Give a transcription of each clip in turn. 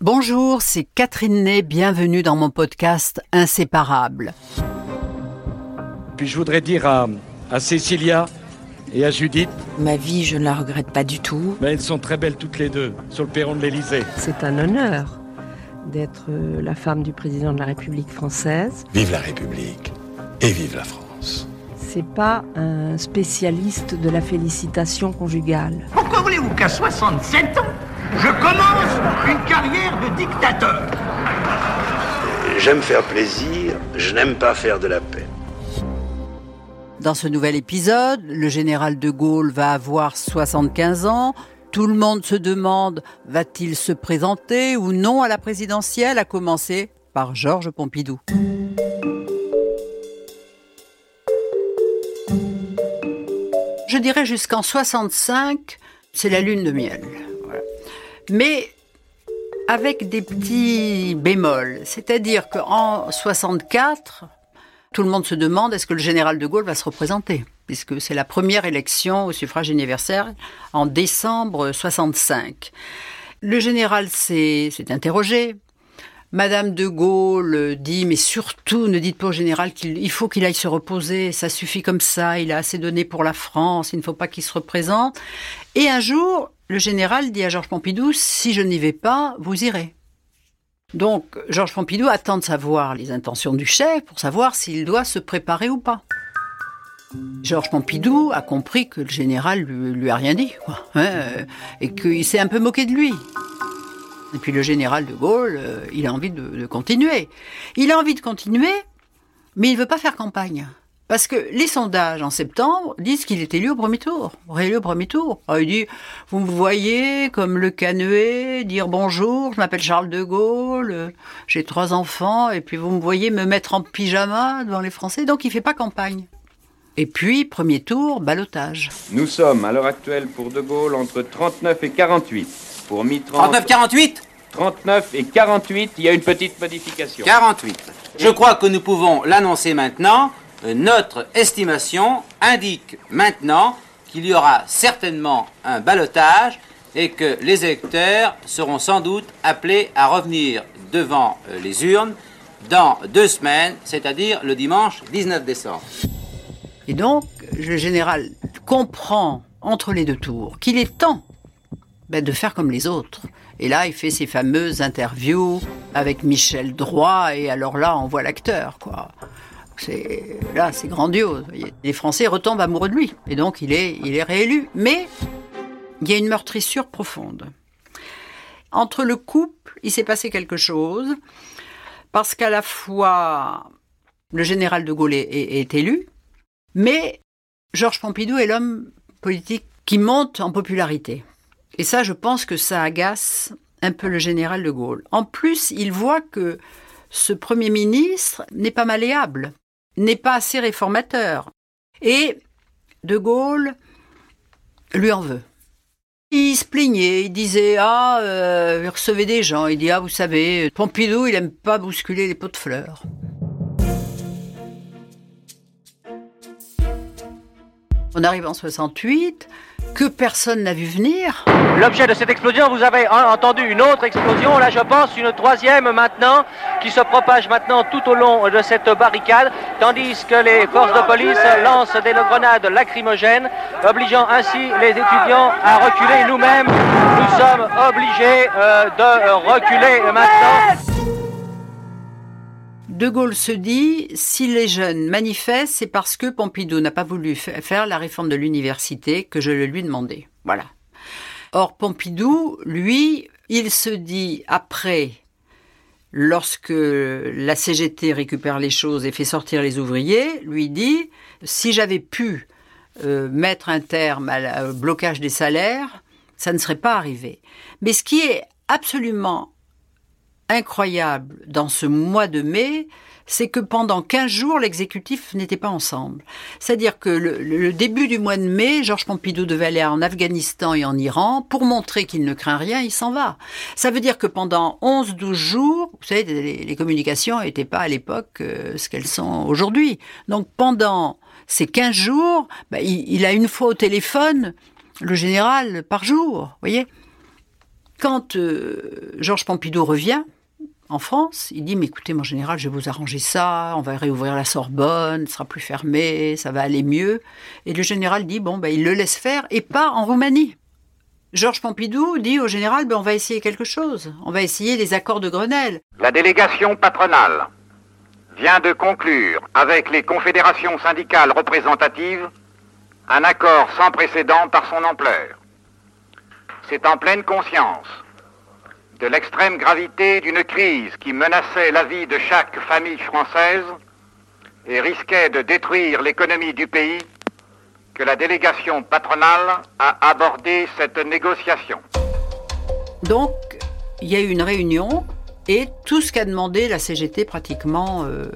Bonjour, c'est Catherine Ney, bienvenue dans mon podcast Inséparable. Puis je voudrais dire à, à Cécilia et à Judith, Ma vie, je ne la regrette pas du tout. mais elles sont très belles toutes les deux sur le perron de l'Élysée. C'est un honneur d'être euh, la femme du président de la République française. Vive la République et vive la France. C'est pas un spécialiste de la félicitation conjugale. Pourquoi voulez-vous qu'à 67 ans, je commence une carrière de dictateur J'aime faire plaisir, je n'aime pas faire de la peine. Dans ce nouvel épisode, le général de Gaulle va avoir 75 ans. Tout le monde se demande va-t-il se présenter ou non à la présidentielle, à commencer par Georges Pompidou. Je dirais jusqu'en 65, c'est la lune de miel. Voilà. Mais avec des petits bémols. C'est-à-dire qu'en 64, tout le monde se demande est-ce que le général de Gaulle va se représenter? Puisque c'est la première élection au suffrage universel en décembre 65. Le général s'est s'est interrogé. Madame de Gaulle dit mais surtout ne dites pas au général qu'il il faut qu'il aille se reposer, ça suffit comme ça, il a assez donné pour la France, il ne faut pas qu'il se représente. Et un jour, le général dit à Georges Pompidou si je n'y vais pas, vous irez. Donc Georges Pompidou attend de savoir les intentions du chef pour savoir s'il doit se préparer ou pas. Georges Pompidou a compris que le général lui, lui a rien dit, hein, euh, et qu'il s'est un peu moqué de lui. Et puis le général de Gaulle, euh, il a envie de, continuer. Il a envie de continuer, mais il veut pas faire campagne. Parce que les sondages en septembre disent qu'il est élu au premier tour. Réélu au premier tour. Il dit, vous me voyez comme le canuet, dire bonjour, je m'appelle Charles de Gaulle, j'ai trois enfants, et puis vous me voyez me mettre en pyjama devant les Français. Donc il fait pas campagne. Et puis, premier tour, balotage. Nous sommes à l'heure actuelle pour De Gaulle entre 39 et 48. Pour Mitterrand. 39-48 39 et 48, il y a une petite modification. 48. Je crois que nous pouvons l'annoncer maintenant. Euh, Notre estimation indique maintenant qu'il y aura certainement un balotage et que les électeurs seront sans doute appelés à revenir devant euh, les urnes dans deux semaines, c'est-à-dire le dimanche 19 décembre. Et donc, le général comprend entre les deux tours qu'il est temps ben, de faire comme les autres. Et là, il fait ses fameuses interviews avec Michel Droit, et alors là, on voit l'acteur, quoi. C'est là, c'est grandiose. Les Français retombent amoureux de lui, et donc il est, il est réélu. Mais il y a une meurtrissure profonde. Entre le couple, il s'est passé quelque chose, parce qu'à la fois le général de Gaulle est élu, mais Georges Pompidou est l'homme politique qui monte en popularité. Et ça, je pense que ça agace un peu le général de Gaulle. En plus, il voit que ce Premier ministre n'est pas malléable, n'est pas assez réformateur. Et de Gaulle lui en veut. Il se plaignait, il disait Ah, euh, recevait des gens. Il dit Ah, vous savez, Pompidou, il aime pas bousculer les pots de fleurs. On arrive en 68, que personne n'a vu venir. L'objet de cette explosion, vous avez en- entendu une autre explosion, là je pense une troisième maintenant, qui se propage maintenant tout au long de cette barricade, tandis que les forces de police lancent des grenades lacrymogènes, obligeant ainsi les étudiants à reculer. Nous-mêmes, nous sommes obligés euh, de reculer maintenant. De Gaulle se dit, si les jeunes manifestent, c'est parce que Pompidou n'a pas voulu fa- faire la réforme de l'université que je le lui demandais. Voilà. Or, Pompidou, lui, il se dit, après, lorsque la CGT récupère les choses et fait sortir les ouvriers, lui dit, si j'avais pu euh, mettre un terme au blocage des salaires, ça ne serait pas arrivé. Mais ce qui est absolument incroyable dans ce mois de mai, c'est que pendant 15 jours, l'exécutif n'était pas ensemble. C'est-à-dire que le, le début du mois de mai, Georges Pompidou devait aller en Afghanistan et en Iran. Pour montrer qu'il ne craint rien, il s'en va. Ça veut dire que pendant 11-12 jours, vous savez, les, les communications n'étaient pas à l'époque euh, ce qu'elles sont aujourd'hui. Donc pendant ces 15 jours, bah, il, il a une fois au téléphone le général par jour, vous voyez Quand euh, Georges Pompidou revient en France, il dit Mais écoutez, mon général, je vais vous arranger ça, on va réouvrir la Sorbonne, ce sera plus fermé, ça va aller mieux. Et le général dit Bon, ben, il le laisse faire et pas en Roumanie. Georges Pompidou dit au général ben, On va essayer quelque chose, on va essayer les accords de Grenelle. La délégation patronale vient de conclure avec les confédérations syndicales représentatives un accord sans précédent par son ampleur. C'est en pleine conscience de l'extrême gravité d'une crise qui menaçait la vie de chaque famille française et risquait de détruire l'économie du pays que la délégation patronale a abordé cette négociation. Donc, il y a eu une réunion et tout ce qu'a demandé la CGT pratiquement, euh,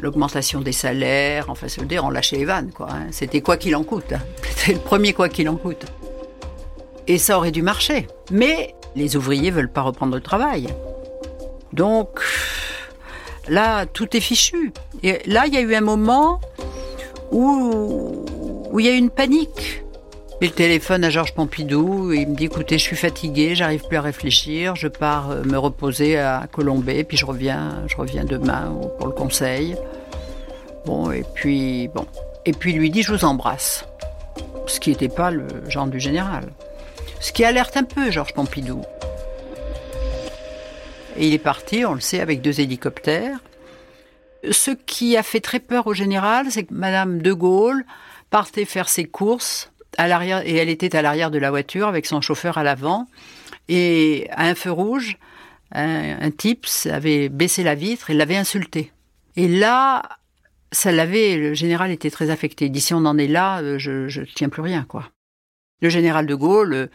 l'augmentation des salaires, enfin, veut dire on lâchait les vannes, quoi. hein. C'était quoi qu'il en coûte. hein. C'était le premier quoi qu'il en coûte. Et ça aurait dû marcher. Mais les ouvriers veulent pas reprendre le travail. Donc, là, tout est fichu. Et là, il y a eu un moment où, où il y a eu une panique. Le téléphone à Georges Pompidou, il me dit écoutez, je suis fatigué, j'arrive plus à réfléchir, je pars euh, me reposer à Colombay, puis je reviens, je reviens demain pour le conseil. Bon, et puis bon, et puis il lui dit je vous embrasse, ce qui n'était pas le genre du général, ce qui alerte un peu Georges Pompidou. Et il est parti, on le sait, avec deux hélicoptères. Ce qui a fait très peur au général, c'est que Madame de Gaulle partait faire ses courses à l'arrière, et elle était à l'arrière de la voiture avec son chauffeur à l'avant. Et à un feu rouge, un, type avait baissé la vitre et l'avait insulté. Et là, ça l'avait, le général était très affecté. Si on en est là, euh, je, je tiens plus rien, quoi. Le général de Gaulle euh,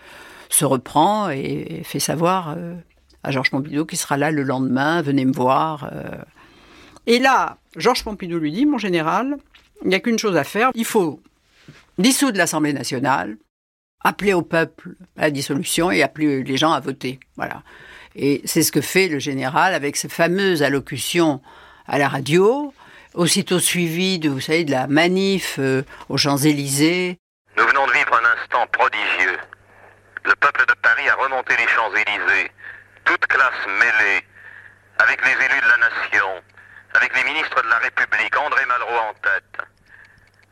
se reprend et fait savoir euh, à Georges Pompidou qu'il sera là le lendemain, venez me voir. euh. Et là, Georges Pompidou lui dit, mon général, il n'y a qu'une chose à faire, il faut dissoudre l'Assemblée nationale, appeler au peuple à la dissolution et appeler les gens à voter. Voilà. Et c'est ce que fait le général avec ses fameuses allocutions à la radio, aussitôt suivies de, vous de la manif aux Champs-Élysées. Prodigieux. Le peuple de Paris a remonté les Champs-Élysées, toutes classes mêlées, avec les élus de la nation, avec les ministres de la République, André Malraux en tête.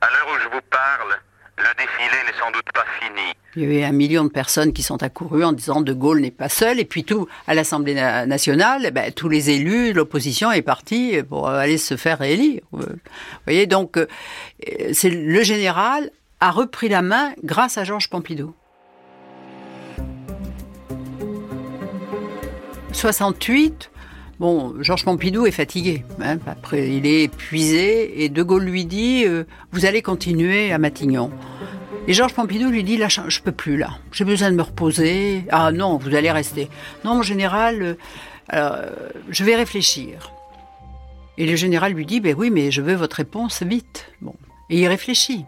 À l'heure où je vous parle, le défilé n'est sans doute pas fini. Il y avait un million de personnes qui sont accourues en disant De Gaulle n'est pas seul. Et puis tout, à l'Assemblée na- nationale, eh ben, tous les élus, l'opposition est partie pour aller se faire réélire. Vous voyez, donc, euh, c'est le général a repris la main grâce à Georges Pompidou. 68, bon, Georges Pompidou est fatigué. hein. après, il est épuisé et De Gaulle lui dit euh, Vous allez continuer à Matignon. Et Georges Pompidou lui dit là, je peux plus là. J'ai besoin de me reposer. Ah non, vous allez rester. Non, mon général, euh, euh, je vais réfléchir. Et le général lui dit ben oui, mais je veux votre réponse vite. Bon, et il réfléchit.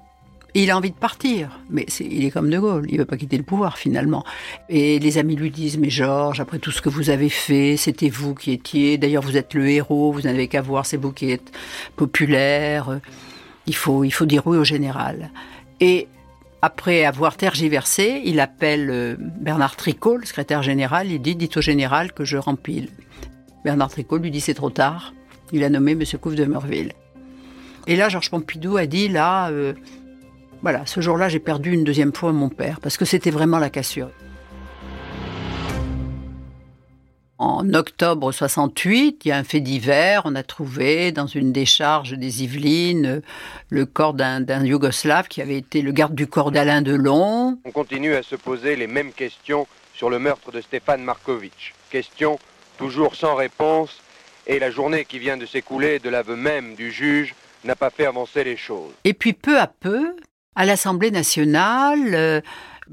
Il a envie de partir, mais il est comme De Gaulle, il veut pas quitter le pouvoir finalement. Et les amis lui disent mais Georges, après tout ce que vous avez fait, c'était vous qui étiez. D'ailleurs, vous êtes le héros, vous n'avez qu'à voir, c'est vous qui êtes populaire. Il faut, il faut dire oui au général. Et après avoir tergiversé, il appelle euh, Bernard Tricot, le secrétaire général, il dit Dites au général que je rempile. Bernard Tricot lui dit C'est trop tard. Il a nommé M. Couve de Meurville. Et là, Georges Pompidou a dit Là, euh, voilà, ce jour-là, j'ai perdu une deuxième fois mon père, parce que c'était vraiment la cassure. En octobre 68, il y a un fait divers. On a trouvé dans une décharge des Yvelines euh, le corps d'un d'un Yougoslave qui avait été le garde du corps d'Alain Delon. On continue à se poser les mêmes questions sur le meurtre de Stéphane Markovitch. Questions toujours sans réponse, et la journée qui vient de s'écouler de l'aveu même du juge n'a pas fait avancer les choses. Et puis peu à peu, à l'Assemblée nationale, euh,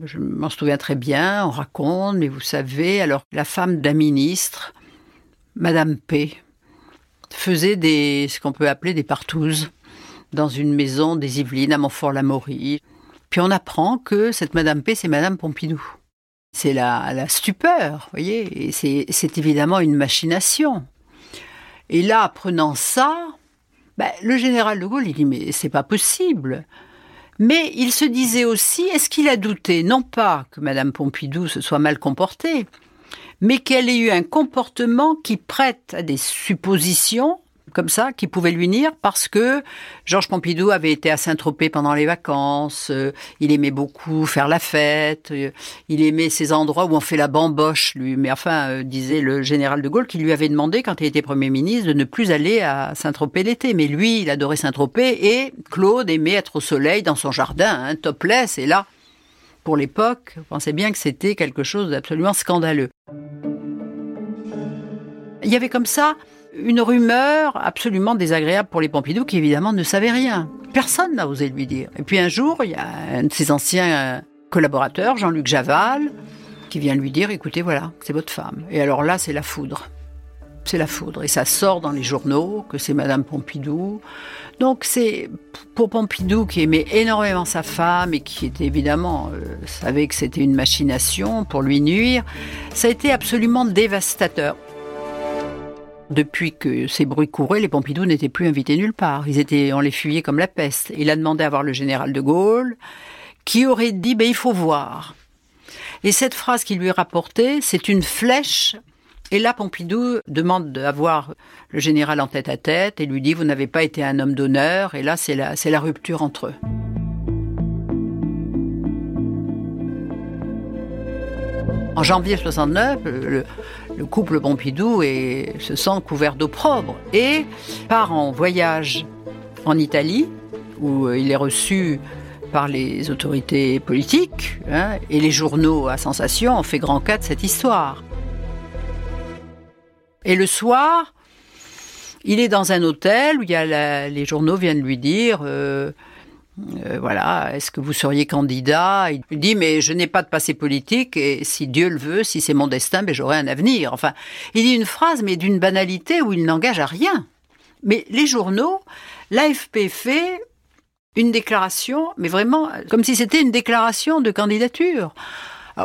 je m'en souviens très bien, on raconte, mais vous savez, alors la femme d'un ministre, Madame P, faisait des, ce qu'on peut appeler des partouzes dans une maison des Yvelines à Montfort-l'Amaury. Puis on apprend que cette Madame P, c'est Madame Pompidou. C'est la, la stupeur, vous voyez, et c'est c'est évidemment une machination. Et là, apprenant ça, ben, le général de Gaulle, il dit mais c'est pas possible. Mais il se disait aussi, est-ce qu'il a douté, non pas que Madame Pompidou se soit mal comportée, mais qu'elle ait eu un comportement qui prête à des suppositions comme ça qui pouvaient lui nuire parce que Georges Pompidou avait été à Saint-Tropez pendant les vacances, euh, il aimait beaucoup faire la fête, euh, il aimait ces endroits où on fait la bamboche, lui. Mais enfin, euh, disait le général de Gaulle qui lui avait demandé, quand il était Premier ministre, de ne plus aller à Saint-Tropez l'été. Mais lui, il adorait Saint-Tropez et Claude aimait être au soleil dans son jardin, hein, topless, et là, pour l'époque, on pensait bien que c'était quelque chose d'absolument scandaleux. Il y avait comme ça une rumeur absolument désagréable pour les Pompidou qui évidemment ne savaient rien. Personne n'a osé lui dire. Et puis un jour, il y a un de ses anciens collaborateurs, Jean-Luc Javal, qui vient lui dire, écoutez, voilà, c'est votre femme. Et alors là, c'est la foudre. C'est la foudre. Et ça sort dans les journaux que c'est Madame Pompidou. Donc c'est pour Pompidou qui aimait énormément sa femme et qui était évidemment euh, savait que c'était une machination pour lui nuire, ça a été absolument dévastateur. Depuis que ces bruits couraient, les Pompidou n'étaient plus invités nulle part. Ils étaient, on les fuyait comme la peste. Il a demandé à voir le général de Gaulle, qui aurait dit, ben, il faut voir. Et cette phrase qu'il lui rapportait, c'est une flèche. Et là, Pompidou demande d'avoir le général en tête à tête et lui dit, vous n'avez pas été un homme d'honneur. Et là, c'est la, la rupture entre eux. En janvier 69, le, le couple Pompidou se sent couvert d'opprobre et part en voyage en Italie, où il est reçu par les autorités politiques, hein, et les journaux à sensation ont fait grand cas de cette histoire. Et le soir, il est dans un hôtel où les journaux viennent lui dire euh, euh, voilà, est-ce que vous seriez candidat? Il dit, mais je n'ai pas de passé politique et si Dieu le veut, si c'est mon destin, ben, j'aurai un avenir. Enfin, il dit une phrase, mais d'une banalité où il n'engage à rien. Mais les journaux, l'AFP fait une déclaration, mais vraiment comme si c'était une déclaration de candidature.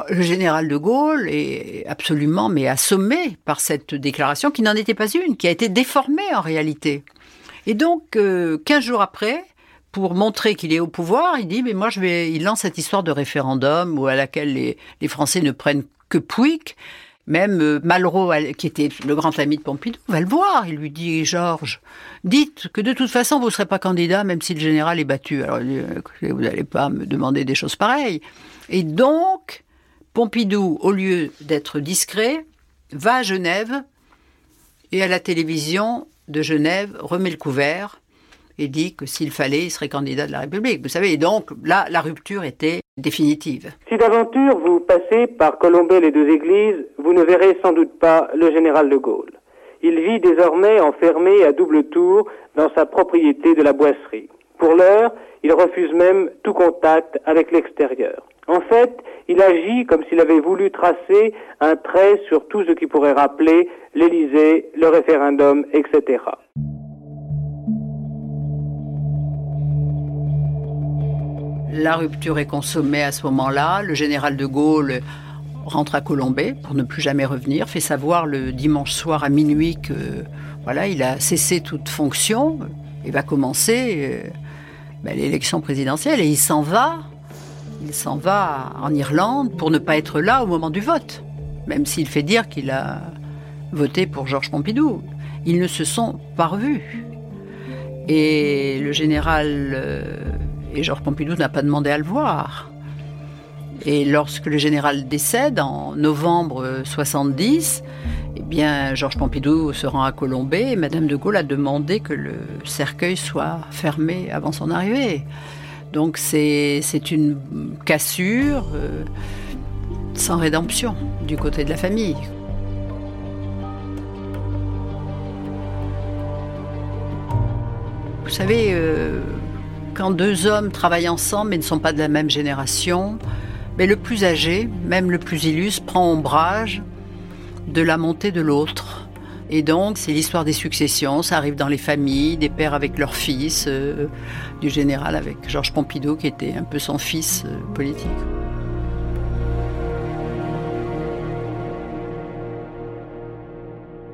le général de Gaulle est absolument mais assommé par cette déclaration qui n'en était pas une, qui a été déformée en réalité. Et donc, euh, quinze jours après, pour montrer qu'il est au pouvoir, il dit mais moi je vais, il lance cette histoire de référendum où à laquelle les, les Français ne prennent que Pouic. Même euh, Malraux, qui était le grand ami de Pompidou, va le voir. Il lui dit Georges, dites que de toute façon vous ne serez pas candidat même si le général est battu. Alors vous n'allez pas me demander des choses pareilles. Et donc Pompidou, au lieu d'être discret, va à Genève et à la télévision de Genève remet le couvert et dit que s'il fallait, il serait candidat de la République. Vous savez, et donc là, la rupture était définitive. Si d'aventure vous passez par Colombey les deux églises, vous ne verrez sans doute pas le général de Gaulle. Il vit désormais enfermé à double tour dans sa propriété de la boisserie. Pour l'heure, il refuse même tout contact avec l'extérieur. En fait, il agit comme s'il avait voulu tracer un trait sur tout ce qui pourrait rappeler l'Élysée, le référendum, etc. La rupture est consommée à ce moment-là. Le général de Gaulle rentre à Colombey pour ne plus jamais revenir, fait savoir le dimanche soir à minuit que voilà, il a cessé toute fonction et va commencer euh, ben, l'élection présidentielle et il s'en va. Il s'en va en Irlande pour ne pas être là au moment du vote, même s'il fait dire qu'il a voté pour Georges Pompidou. Ils ne se sont pas revus. Et le général euh, et Georges Pompidou n'a pas demandé à le voir. Et lorsque le général décède en novembre 70, eh bien, Georges Pompidou se rend à Colombey et Madame de Gaulle a demandé que le cercueil soit fermé avant son arrivée. Donc c'est une cassure euh, sans rédemption du côté de la famille. Vous savez, euh, quand deux hommes travaillent ensemble mais ne sont pas de la même génération, mais le plus âgé, même le plus illustre, prend ombrage de la montée de l'autre. Et donc, c'est l'histoire des successions, ça arrive dans les familles, des pères avec leurs fils, euh, du général avec Georges Pompidou qui était un peu son fils euh, politique.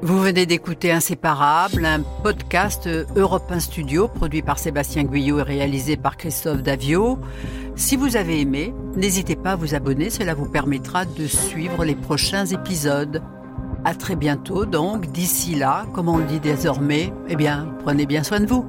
Vous venez d'écouter Inséparable, un podcast Europe 1 Studio produit par Sébastien Guyot et réalisé par Christophe Davio. Si vous avez aimé, n'hésitez pas à vous abonner, cela vous permettra de suivre les prochains épisodes. À très bientôt donc, d'ici là, comme on le dit désormais, eh bien, prenez bien soin de vous.